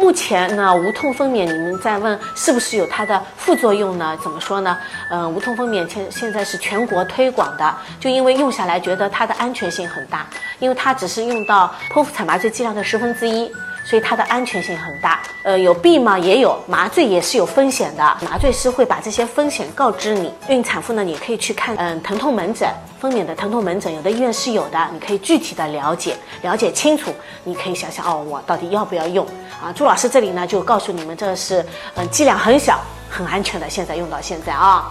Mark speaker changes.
Speaker 1: 目前呢，无痛分娩，你们在问是不是有它的副作用呢？怎么说呢？嗯，无痛分娩现现在是全国推广的，就因为用下来觉得它的安全性很大，因为它只是用到剖腹产麻醉剂量的十分之一。所以它的安全性很大，呃，有弊吗？也有，麻醉也是有风险的，麻醉师会把这些风险告知你。孕产妇呢，你可以去看，嗯，疼痛门诊，分娩的疼痛门诊，有的医院是有的，你可以具体的了解，了解清楚，你可以想想哦，我到底要不要用？啊，朱老师这里呢就告诉你们，这是，嗯，剂量很小，很安全的，现在用到现在啊。